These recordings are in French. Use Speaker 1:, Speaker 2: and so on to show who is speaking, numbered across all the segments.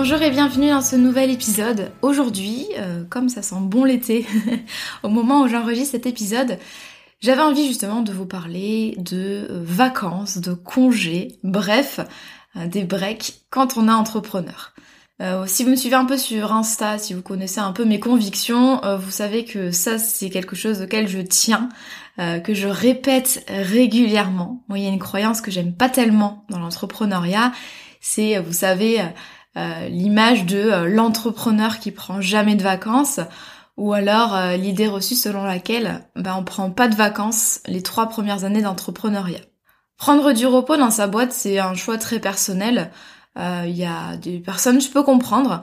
Speaker 1: Bonjour et bienvenue dans ce nouvel épisode. Aujourd'hui, euh, comme ça sent bon l'été, au moment où j'enregistre cet épisode, j'avais envie justement de vous parler de euh, vacances, de congés, bref, euh, des breaks quand on est entrepreneur. si vous me suivez un peu sur Insta, si vous connaissez un peu mes convictions, vous savez que ça c'est quelque chose auquel je tiens, que je répète régulièrement. Moi il y a une croyance que j'aime pas tellement dans l'entrepreneuriat, c'est, vous savez, l'image de euh, l'entrepreneur qui prend jamais de vacances ou alors euh, l'idée reçue selon laquelle ben, on prend pas de vacances les trois premières années d'entrepreneuriat. Prendre du repos dans sa boîte, c'est un choix très personnel. Il y a des personnes, je peux comprendre,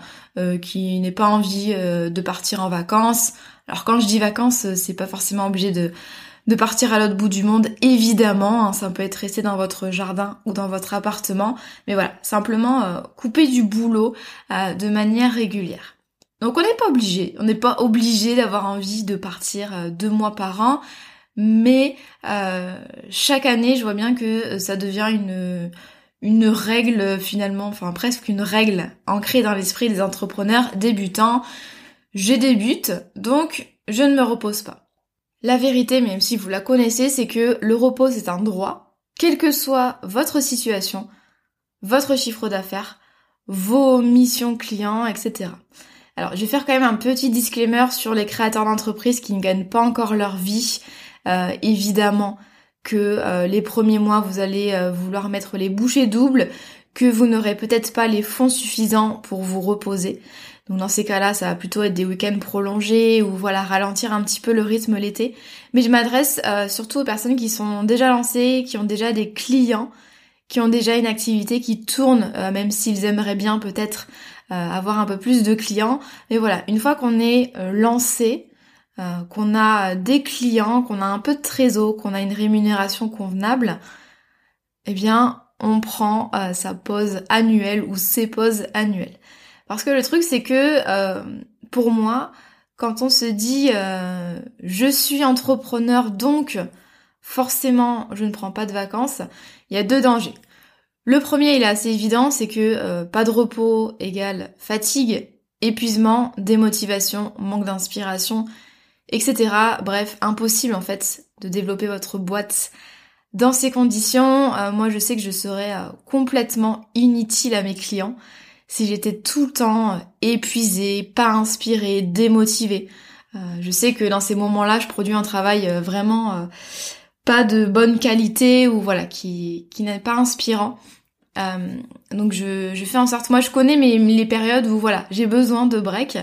Speaker 1: qui n'aient pas envie de partir en vacances. Alors quand je dis vacances, c'est pas forcément obligé de de partir à l'autre bout du monde, évidemment, hein, ça peut être resté dans votre jardin ou dans votre appartement, mais voilà, simplement euh, couper du boulot euh, de manière régulière. Donc on n'est pas obligé, on n'est pas obligé d'avoir envie de partir euh, deux mois par an, mais chaque année, je vois bien que ça devient une une règle finalement, enfin presque une règle ancrée dans l'esprit des entrepreneurs débutants. Je débute, donc je ne me repose pas. La vérité, même si vous la connaissez, c'est que le repos c'est un droit, quelle que soit votre situation, votre chiffre d'affaires, vos missions clients, etc. Alors, je vais faire quand même un petit disclaimer sur les créateurs d'entreprises qui ne gagnent pas encore leur vie. Euh, évidemment que euh, les premiers mois, vous allez euh, vouloir mettre les bouchées doubles, que vous n'aurez peut-être pas les fonds suffisants pour vous reposer. Donc dans ces cas-là, ça va plutôt être des week-ends prolongés ou voilà ralentir un petit peu le rythme l'été. Mais je m'adresse euh, surtout aux personnes qui sont déjà lancées, qui ont déjà des clients, qui ont déjà une activité qui tourne, euh, même s'ils aimeraient bien peut-être euh, avoir un peu plus de clients. Mais voilà, une fois qu'on est lancé, qu'on a des clients, qu'on a un peu de trésor, qu'on a une rémunération convenable, eh bien on prend sa pause annuelle ou ses pauses annuelles. Parce que le truc, c'est que euh, pour moi, quand on se dit euh, je suis entrepreneur, donc forcément je ne prends pas de vacances, il y a deux dangers. Le premier, il est assez évident, c'est que euh, pas de repos égale fatigue, épuisement, démotivation, manque d'inspiration, etc. Bref, impossible en fait de développer votre boîte dans ces conditions. moi, je sais que je serais complètement inutile à mes clients si j'étais tout le temps épuisée, pas inspirée, démotivée. Euh, je sais que dans ces moments-là, je produis un travail euh, vraiment euh, pas de bonne qualité ou voilà, qui, qui n'est pas inspirant. donc je, je fais en sorte, moi je connais mes, les périodes où voilà, j'ai besoin de break.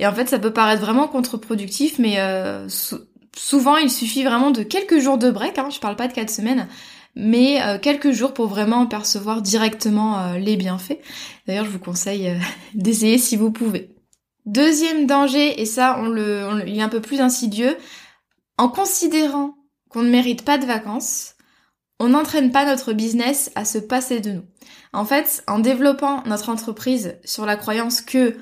Speaker 1: Et en fait, ça peut paraître vraiment contre-productif, mais souvent il suffit vraiment de quelques jours de break. Hein, je parle pas de quatre semaines, mais euh, quelques jours pour vraiment percevoir directement euh, les bienfaits. D'ailleurs, je vous conseille euh, d'essayer si vous pouvez. Deuxième danger, et ça, on le, il est un peu plus insidieux, en considérant qu'on ne mérite pas de vacances, on n'entraîne pas notre business à se passer de nous. En fait, en développant notre entreprise sur la croyance que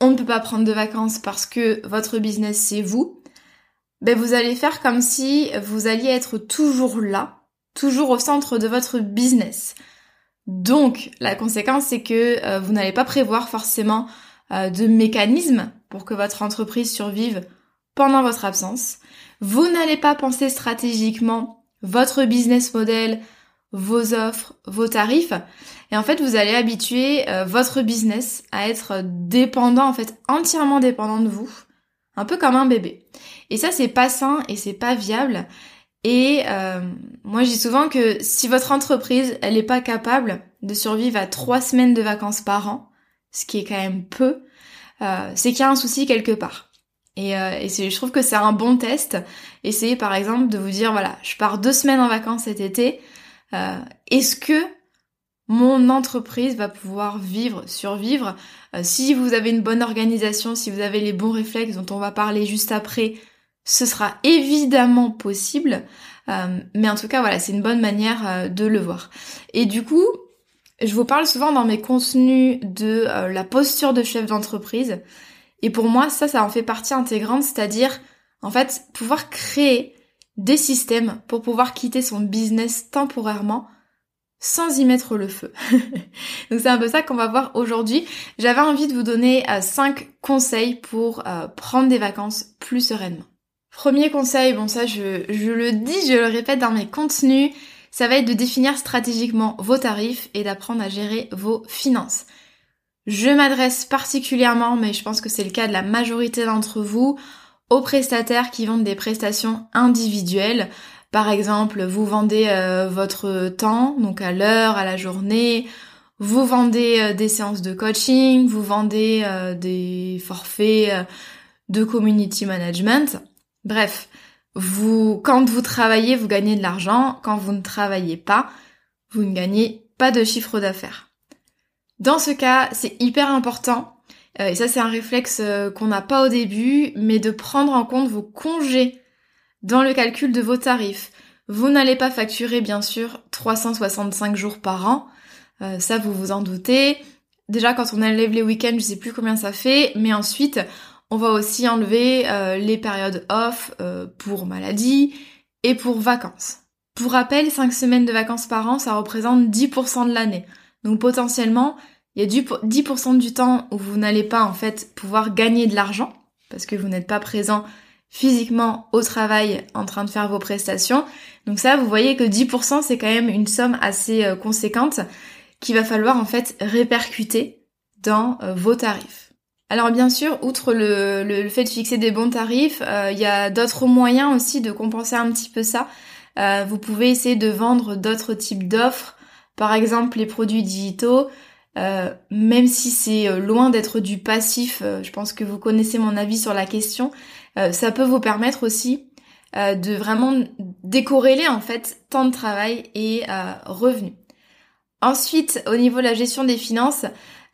Speaker 1: on ne peut pas prendre de vacances parce que votre business c'est vous, ben vous allez faire comme si vous alliez être toujours là toujours au centre de votre business. Donc, la conséquence, c'est que euh, vous n'allez pas prévoir forcément euh, de mécanismes pour que votre entreprise survive pendant votre absence. Vous n'allez pas penser stratégiquement votre business model, vos offres, vos tarifs. Et en fait, vous allez habituer euh, votre business à être dépendant, en fait, entièrement dépendant de vous. Un peu comme un bébé. Et ça, c'est pas sain et c'est pas viable. Et euh, moi, je dis souvent que si votre entreprise, elle n'est pas capable de survivre à trois semaines de vacances par an, ce qui est quand même peu, euh, c'est qu'il y a un souci quelque part. Et, euh, et je trouve que c'est un bon test. Essayez par exemple de vous dire, voilà, je pars deux semaines en vacances cet été. Euh, Est-ce que mon entreprise va pouvoir vivre, survivre? Euh, Si vous avez une bonne organisation, si vous avez les bons réflexes dont on va parler juste après, ce sera évidemment possible. Euh, mais en tout cas, voilà, c'est une bonne manière euh, de le voir. Et du coup, je vous parle souvent dans mes contenus de euh, la posture de chef d'entreprise. Et pour moi, ça, ça en fait partie intégrante, c'est-à-dire, en fait, pouvoir créer des systèmes pour pouvoir quitter son business temporairement sans y mettre le feu. Donc c'est un peu ça qu'on va voir aujourd'hui. J'avais envie de vous donner 5 conseils pour prendre des vacances plus sereinement. Premier conseil, bon ça je, le dis, je le répète dans mes contenus, ça va être de définir stratégiquement vos tarifs et d'apprendre à gérer vos finances. Je m'adresse particulièrement, mais je pense que c'est le cas de la majorité d'entre vous, aux prestataires qui vendent des prestations individuelles. Par exemple, vous vendez euh, votre temps, donc à l'heure, à la journée, vous vendez euh, des séances de coaching, vous vendez euh, des forfaits de community management. Bref, quand vous travaillez, vous gagnez de l'argent. Quand vous ne travaillez pas, vous ne gagnez pas de chiffre d'affaires. Dans ce cas, c'est hyper important, euh, et ça c'est un réflexe euh, qu'on n'a pas au début, mais de prendre en compte vos congés dans le calcul de vos tarifs. Vous n'allez pas facturer bien sûr 365 jours par an, euh, ça vous vous en doutez. Déjà quand on enlève les week-ends, je sais plus combien ça fait, mais ensuite on va aussi enlever euh, les périodes off euh, pour maladie et pour vacances. Pour rappel, 5 semaines de vacances par an, ça représente 10% de l'année. Donc potentiellement, il y a du 10% du temps où vous n'allez pas en fait pouvoir gagner de l'argent parce que vous n'êtes pas présent physiquement au travail en train de faire vos prestations. Donc ça, vous voyez que 10% c'est quand même une somme assez euh, conséquente qu'il va falloir en fait répercuter dans vos tarifs. Alors bien sûr, outre le, fait de fixer des bons tarifs, euh, il y a d'autres moyens aussi de compenser un petit peu ça. Euh, vous pouvez essayer de vendre d'autres types d'offres, par exemple les produits digitaux, euh, même si c'est loin d'être du passif, je pense que vous connaissez mon avis sur la question, ça peut vous permettre aussi de vraiment décorréler en fait temps de travail et revenus. Ensuite, au niveau de la gestion des finances,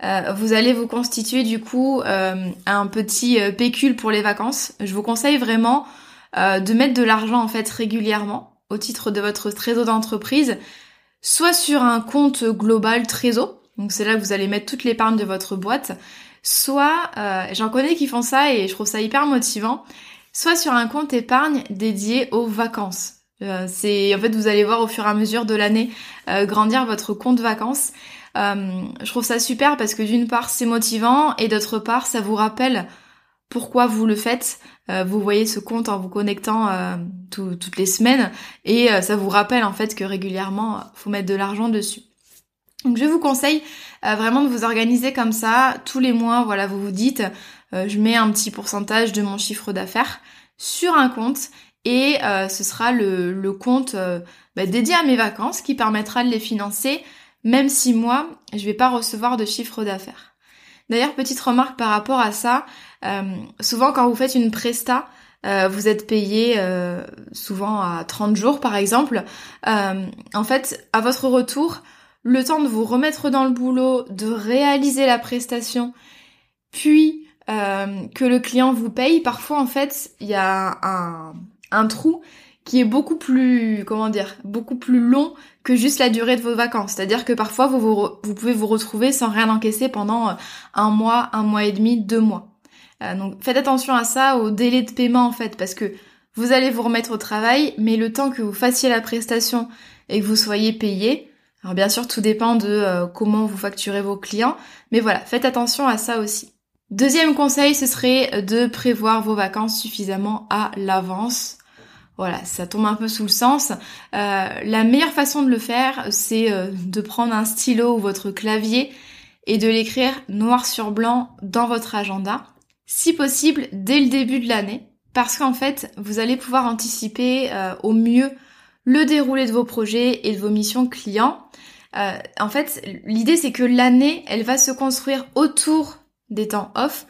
Speaker 1: euh, vous allez vous constituer du coup euh, un petit euh, pécule pour les vacances. Je vous conseille vraiment de mettre de l'argent en fait régulièrement au titre de votre trésor d'entreprise, soit sur un compte global trésor, donc c'est là que vous allez mettre toute l'épargne de votre boîte, soit j'en connais qui font ça et je trouve ça hyper motivant, soit sur un compte épargne dédié aux vacances. c'est en fait vous allez voir au fur et à mesure de l'année grandir votre compte vacances euh, je trouve ça super parce que d'une part c'est motivant et d'autre part ça vous rappelle pourquoi vous le faites. Euh, vous voyez ce compte en vous connectant euh, toutes les semaines et ça vous rappelle en fait que régulièrement faut mettre de l'argent dessus. Donc je vous conseille vraiment de vous organiser comme ça tous les mois. Voilà, vous vous dites je mets un petit pourcentage de mon chiffre d'affaires sur un compte et ce sera le, compte bah, dédié à mes vacances qui permettra de les financer même si moi, je vais pas recevoir de chiffre d'affaires. D'ailleurs, petite remarque par rapport à ça, euh, souvent quand vous faites une presta, euh, vous êtes payé euh, souvent à 30 jours par exemple. en fait, à votre retour, le temps de vous remettre dans le boulot, de réaliser la prestation, puis que le client vous paye, parfois en fait, il y a un, un trou qui est beaucoup plus, comment dire, beaucoup plus long que juste la durée de vos vacances. C'est-à-dire que parfois vous, pouvez vous retrouver sans rien encaisser pendant euh, un mois, un mois et demi, deux mois. Euh, donc faites attention à ça, au délai de paiement en fait, parce que vous allez vous remettre au travail, mais le temps que vous fassiez la prestation, et que vous soyez payé. Alors bien sûr, tout dépend de euh, comment vous facturez vos clients, mais voilà, faites attention à ça aussi. Deuxième conseil, ce serait de prévoir vos vacances suffisamment à l'avance. Voilà, ça tombe un peu sous le sens. Euh, la meilleure façon de le faire, c'est euh, de prendre un stylo ou votre clavier et de l'écrire noir sur blanc dans votre agenda. Si possible, dès le début de l'année, parce qu'en fait, vous allez pouvoir anticiper euh, au mieux le déroulé de vos projets et de vos missions clients. en fait, l'idée c'est que l'année, elle va se construire autour des temps off,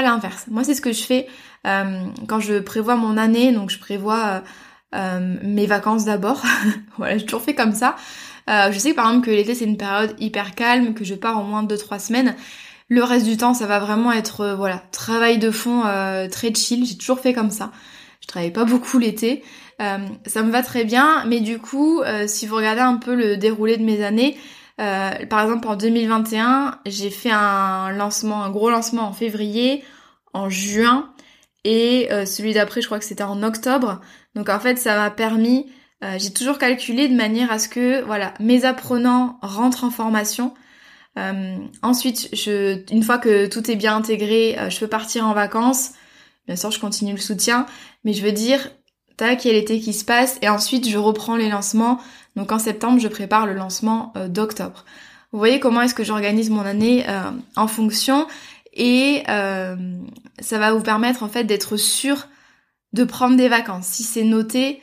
Speaker 1: l'inverse. Moi, c'est ce que je fais euh, quand je prévois mon année, donc je prévois euh, euh, mes vacances d'abord. voilà, j'ai toujours fait comme ça. je sais par exemple que l'été c'est une période hyper calme, que je pars en moins de 2-3 semaines. Le reste du temps, ça va vraiment être voilà travail de fond très chill. J'ai toujours fait comme ça. Je travaille pas beaucoup l'été. ça me va très bien, mais du coup, si vous regardez un peu le déroulé de mes années, par exemple en 2021, j'ai fait un lancement, un gros lancement en février, en juin, et euh, celui d'après, je crois que c'était en octobre. Donc en fait, ça m'a permis, euh, j'ai toujours calculé de manière à ce que, voilà, mes apprenants rentrent en formation. Euh, ensuite, je, une fois que tout est bien intégré, je peux partir en vacances. Bien sûr, je continue le soutien, mais je veux dire, tac, il y a l'été qui se passe, et ensuite je reprends les lancements. Donc en septembre, je prépare le lancement d'octobre. Vous voyez comment est-ce que j'organise mon année en fonction et euh, ça va vous permettre en fait d'être sûr de prendre des vacances. Si c'est noté,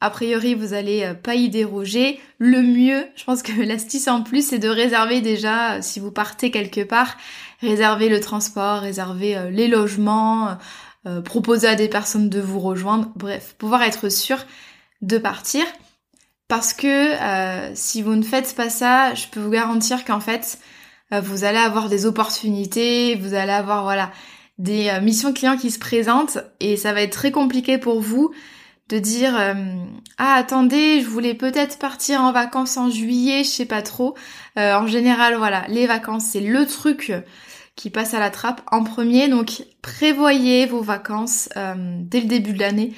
Speaker 1: a priori vous allez euh, pas y déroger. Le mieux, je pense que l'astuce en plus, c'est de réserver déjà, euh, si vous partez quelque part, réserver le transport, réserver les logements, proposer à des personnes de vous rejoindre, bref, pouvoir être sûr de partir. Parce que si vous ne faites pas ça, je peux vous garantir qu'en fait, euh, vous allez avoir des opportunités, vous allez avoir voilà des euh, missions clients qui se présentent et ça va être très compliqué pour vous de dire euh, ah attendez je voulais peut-être partir en vacances en juillet je sais pas trop. En général voilà les vacances c'est le truc qui passe à la trappe en premier. Donc prévoyez vos vacances dès le début de l'année.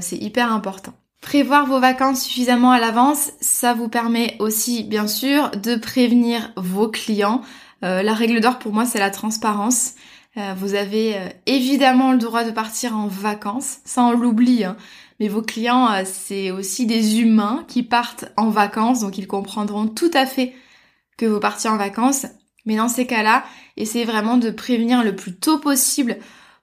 Speaker 1: C'est hyper important Prévoir vos vacances suffisamment à l'avance, ça vous permet aussi bien sûr de prévenir vos clients. Euh, la règle d'or pour moi c'est la transparence. Euh, vous avez euh, évidemment le droit de partir en vacances, ça on l'oublie, hein. mais vos clients c'est aussi des humains qui partent en vacances, donc ils comprendront tout à fait que vous partiez en vacances. Mais dans ces cas-là, essayez vraiment de prévenir le plus tôt possible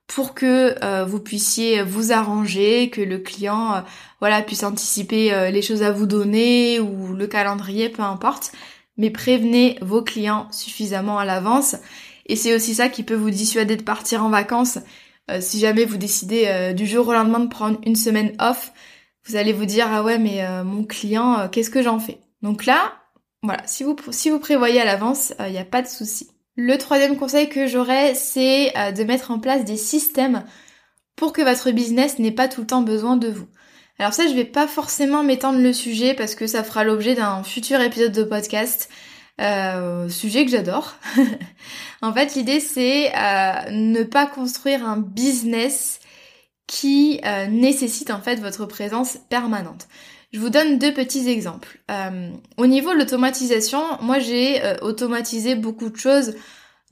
Speaker 1: pour que euh, vous puissiez vous arranger, que le client euh, voilà puisse anticiper euh, les choses à vous donner ou le calendrier, peu importe. Mais prévenez vos clients suffisamment à l'avance. Et c'est aussi ça qui peut vous dissuader de partir en vacances. si jamais vous décidez du jour au lendemain de prendre une semaine off, vous allez vous dire ah ouais mais mon client, qu'est-ce que j'en fais? Donc là, voilà, si vous si vous prévoyez à l'avance, il n'y a pas de souci. Le troisième conseil que j'aurais, c'est euh, de mettre en place des systèmes pour que votre business n'ait pas tout le temps besoin de vous. Alors ça, je vais pas forcément m'étendre le sujet parce que ça fera l'objet d'un futur épisode de podcast. Euh, sujet que j'adore. en fait, l'idée c'est euh, ne pas construire un business qui nécessite en fait votre présence permanente. Je vous donne deux petits exemples. Euh, au niveau de l'automatisation, moi j'ai euh, automatisé beaucoup de choses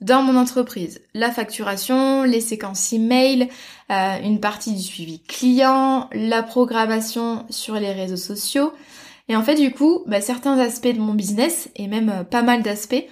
Speaker 1: dans mon entreprise. La facturation, les séquences email, euh, une partie du suivi client, la programmation sur les réseaux sociaux. Et en fait du coup, bah, certains aspects de mon business, et même pas mal d'aspects,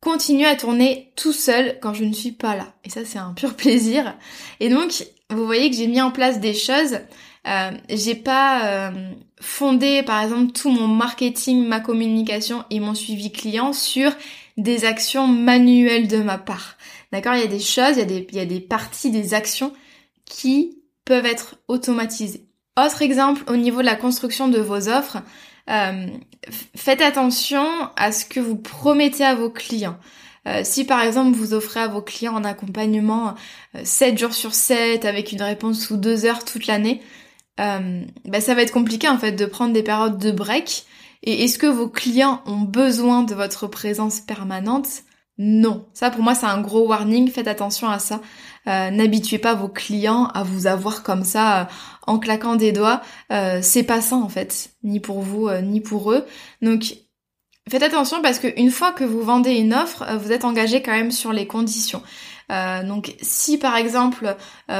Speaker 1: continuent à tourner tout seul quand je ne suis pas là. Et ça c'est un pur plaisir. Et donc, vous voyez que j'ai mis en place des choses euh, j'ai pas euh, fondé par exemple tout mon marketing, ma communication et mon suivi client sur des actions manuelles de ma part. D'accord Il y a des choses, il y a des, il y a des parties, des actions qui peuvent être automatisées. Autre exemple au niveau de la construction de vos offres, euh, faites attention à ce que vous promettez à vos clients. Euh, si par exemple vous offrez à vos clients un accompagnement 7 jours sur 7 avec une réponse sous 2 heures toute l'année, euh, bah, ça va être compliqué en fait de prendre des périodes de break. Et est-ce que vos clients ont besoin de votre présence permanente? Non, ça pour moi c'est un gros warning, faites attention à ça. Euh, n'habituez pas vos clients à vous avoir comme ça euh, en claquant des doigts. C'est pas ça en fait, ni pour vous ni pour eux. Donc faites attention parce qu'une fois que vous vendez une offre, vous êtes engagé quand même sur les conditions. Donc si par exemple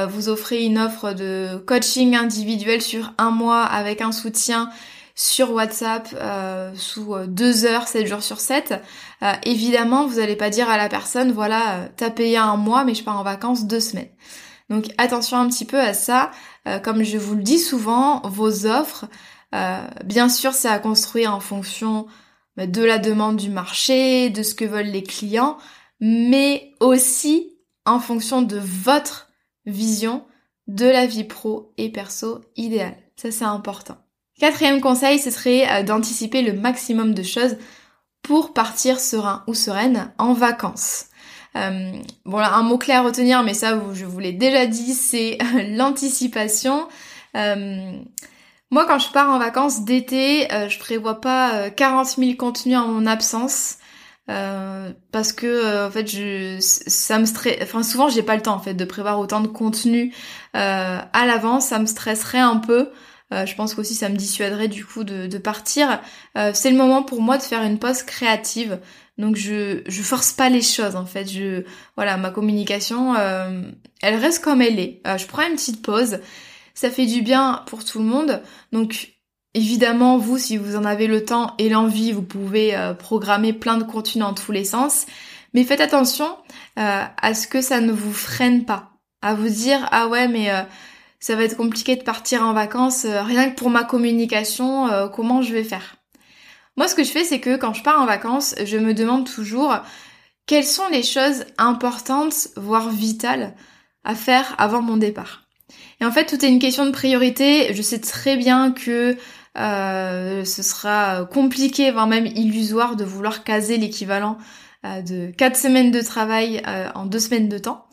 Speaker 1: vous offrez une offre de coaching individuel sur un mois avec un soutien sur WhatsApp euh, sous euh, deux heures, 7 jours sur 7, euh, évidemment, vous n'allez pas dire à la personne, voilà, t'as payé un mois, mais je pars en vacances deux semaines. Donc attention un petit peu à ça. comme je vous le dis souvent, vos offres, bien sûr, c'est à construire en fonction bah, de la demande du marché, de ce que veulent les clients, mais aussi en fonction de votre vision de la vie pro et perso idéale. Ça, c'est important. Quatrième conseil, ce serait euh, d'anticiper le maximum de choses pour partir serein ou sereine en vacances. Euh, bon là, un mot clé à retenir, mais ça je vous l'ai déjà dit, c'est l'anticipation. Euh, moi quand je pars en vacances d'été, je prévois pas 40 000 contenus en mon absence. Parce que en fait je ça me stresse enfin souvent j'ai pas le temps en fait de prévoir autant de contenu à l'avance ça me stresserait un peu euh, je pense qu'aussi ça me dissuaderait du coup de, partir. Euh, c'est le moment pour moi de faire une pause créative. Donc je je force pas les choses en fait. Je voilà ma communication, euh, elle reste comme elle est. je prends une petite pause. Ça fait du bien pour tout le monde. Donc évidemment vous si vous en avez le temps et l'envie, vous pouvez programmer plein de contenus dans tous les sens. Mais faites attention à ce que ça ne vous freine pas. À vous dire ah ouais mais ça va être compliqué de partir en vacances, euh, rien que pour ma communication, euh, comment je vais faire? Moi, ce que je fais, c'est que quand je pars en vacances, je me demande toujours quelles sont les choses importantes, voire vitales, à faire avant mon départ? Et en fait, tout est une question de priorité. Je sais très bien que euh, ce sera compliqué, voire même illusoire, de vouloir caser l'équivalent de 4 semaines de travail en 2 semaines de temps.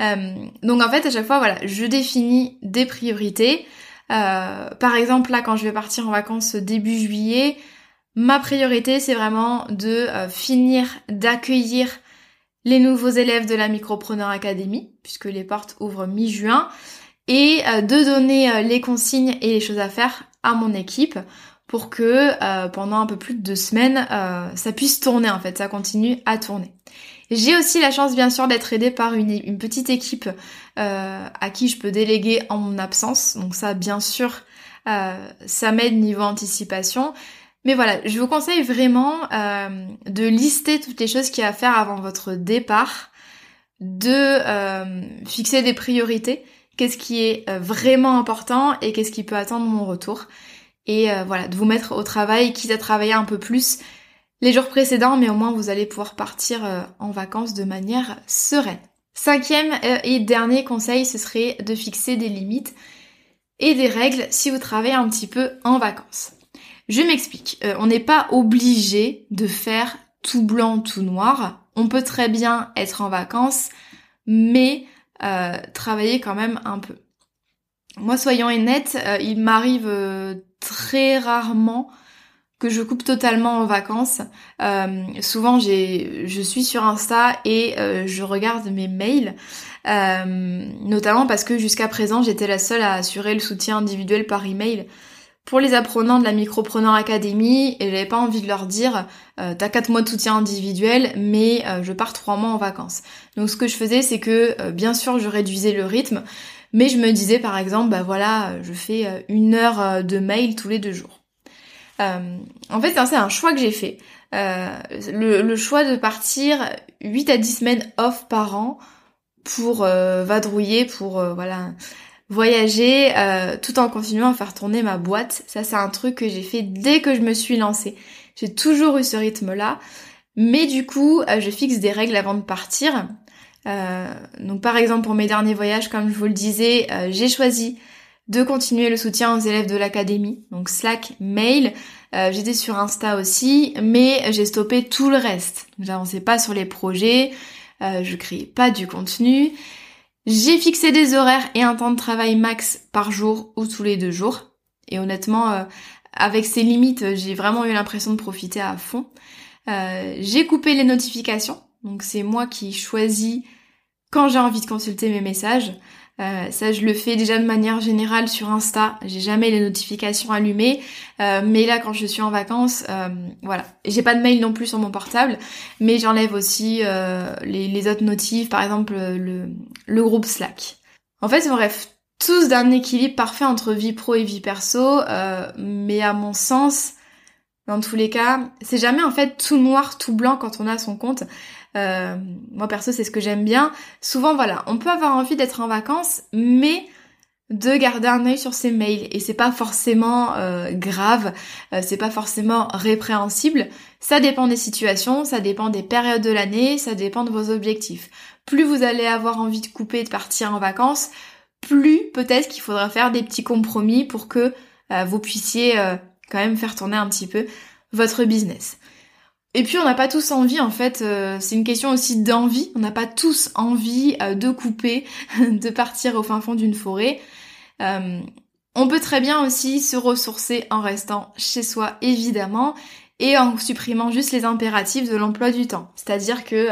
Speaker 1: Euh, donc en fait à chaque fois voilà, je définis des priorités. Euh, par exemple là quand je vais partir en vacances début juillet, ma priorité c'est vraiment de euh, finir d'accueillir les nouveaux élèves de la Micropreneur Academy, puisque les portes ouvrent mi-juin, et de donner les consignes et les choses à faire mon équipe pour que pendant un peu plus de deux semaines, ça puisse tourner en fait, ça continue à tourner. J'ai aussi la chance bien sûr d'être aidée par une, petite équipe euh, à qui je peux déléguer en mon absence. Donc ça bien sûr euh, ça m'aide niveau anticipation. Mais voilà, je vous conseille vraiment euh, de lister toutes les choses qu'il y a à faire avant votre départ, de fixer des priorités, qu'est-ce qui est vraiment important et qu'est-ce qui peut attendre mon retour. Et voilà, de vous mettre au travail, quitte à travailler un peu plus, les jours précédents, mais au moins vous allez pouvoir partir euh, en vacances de manière sereine. Cinquième euh, et dernier conseil, ce serait de fixer des limites et des règles si vous travaillez un petit peu en vacances. Je m'explique, euh, on n'est pas obligé de faire tout blanc, tout noir. On peut très bien être en vacances, mais travailler quand même un peu. Moi, soyons honnêtes, il m'arrive très rarement que je coupe totalement en vacances. Euh, souvent, j'ai, je suis sur Insta et euh, je regarde mes mails, euh, notamment parce que jusqu'à présent, j'étais la seule à assurer le soutien individuel par email pour les apprenants de la Micropreneur Academy et j'avais pas envie de leur dire t'as quatre mois de soutien individuel mais je pars trois mois en vacances. Donc ce que je faisais c'est que bien sûr je réduisais le rythme mais je me disais par exemple bah voilà je fais une heure de mail tous les deux jours. Euh, en fait, c'est un choix que j'ai fait. Euh, le, choix de partir 8 à 10 semaines off par an pour euh, vadrouiller, pour voilà voyager, tout en continuant à faire tourner ma boîte. Ça, c'est un truc que j'ai fait dès que je me suis lancée. J'ai toujours eu ce rythme-là. Mais du coup, je fixe des règles avant de partir. donc par exemple, pour mes derniers voyages, comme je vous le disais, j'ai choisi de continuer le soutien aux élèves de l'académie, donc Slack, mail. Euh, j'étais sur Insta aussi, mais j'ai stoppé tout le reste. J'avançais pas sur les projets, euh, je créais pas du contenu. J'ai fixé des horaires et un temps de travail max par jour ou tous les deux jours. Et honnêtement, euh, avec ces limites, j'ai vraiment eu l'impression de profiter à fond. j'ai coupé les notifications Donc c'est moi qui choisis quand j'ai envie de consulter mes messages. Euh, ça, je le fais déjà de manière générale sur Insta. J'ai jamais les notifications allumées, euh, mais là, quand je suis en vacances, euh, voilà. J'ai pas de mail non plus sur mon portable, mais j'enlève aussi les, autres notifs, par exemple le, le groupe Slack. En fait, bref, tous d'un équilibre parfait entre vie pro et vie perso, mais à mon sens, dans tous les cas, c'est jamais en fait tout noir, tout blanc quand on a son compte. Euh, moi perso, c'est ce que j'aime bien. Souvent, voilà, on peut avoir envie d'être en vacances, mais de garder un œil sur ses mails et c'est pas forcément euh, grave, euh, c'est pas forcément répréhensible. Ça dépend des situations, ça dépend des périodes de l'année, ça dépend de vos objectifs. Plus vous allez avoir envie de couper, de partir en vacances, plus peut-être qu'il faudra faire des petits compromis pour que vous puissiez quand même faire tourner un petit peu votre business. Et puis on n'a pas tous envie en fait, euh, c'est une question aussi d'envie, on n'a pas tous envie euh, de couper, de partir au fin fond d'une forêt. Euh, on peut très bien aussi se ressourcer en restant chez soi évidemment et en supprimant juste les impératifs de l'emploi du temps. C'est-à-dire que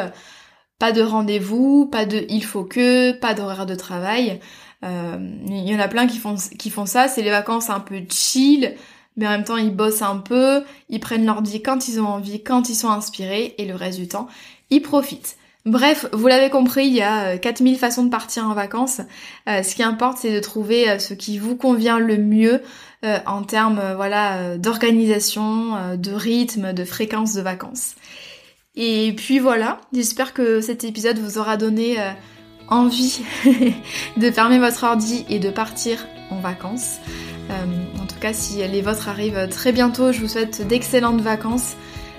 Speaker 1: pas de rendez-vous, pas de il faut que, pas d'horaire de travail. Il y en a plein qui font, qui font ça, c'est les vacances un peu chill, mais en même temps ils bossent un peu, ils prennent leur vie quand ils ont envie, quand ils sont inspirés, et le reste du temps, ils profitent. Bref, vous l'avez compris, il y a 4000 euh, façons de partir en vacances. Euh, ce qui importe, c'est de trouver euh, ce qui vous convient le mieux en termes voilà, d'organisation, de rythme, de fréquence de vacances. Et puis voilà, j'espère que cet épisode vous aura donné envie de fermer votre ordi et de partir en vacances. Euh, en tout cas, si les vôtres arrivent très bientôt, je vous souhaite d'excellentes vacances.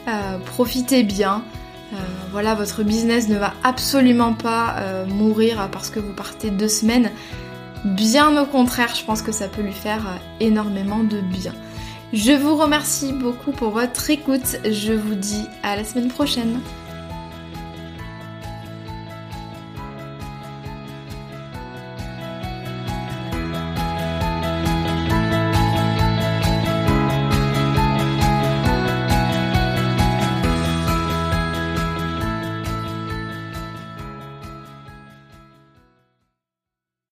Speaker 1: Euh, profitez bien. Euh, voilà, votre business ne va absolument pas mourir parce que vous partez deux semaines. Bien au contraire, je pense que ça peut lui faire énormément de bien. Je vous remercie beaucoup pour votre écoute. Je vous dis à la semaine prochaine.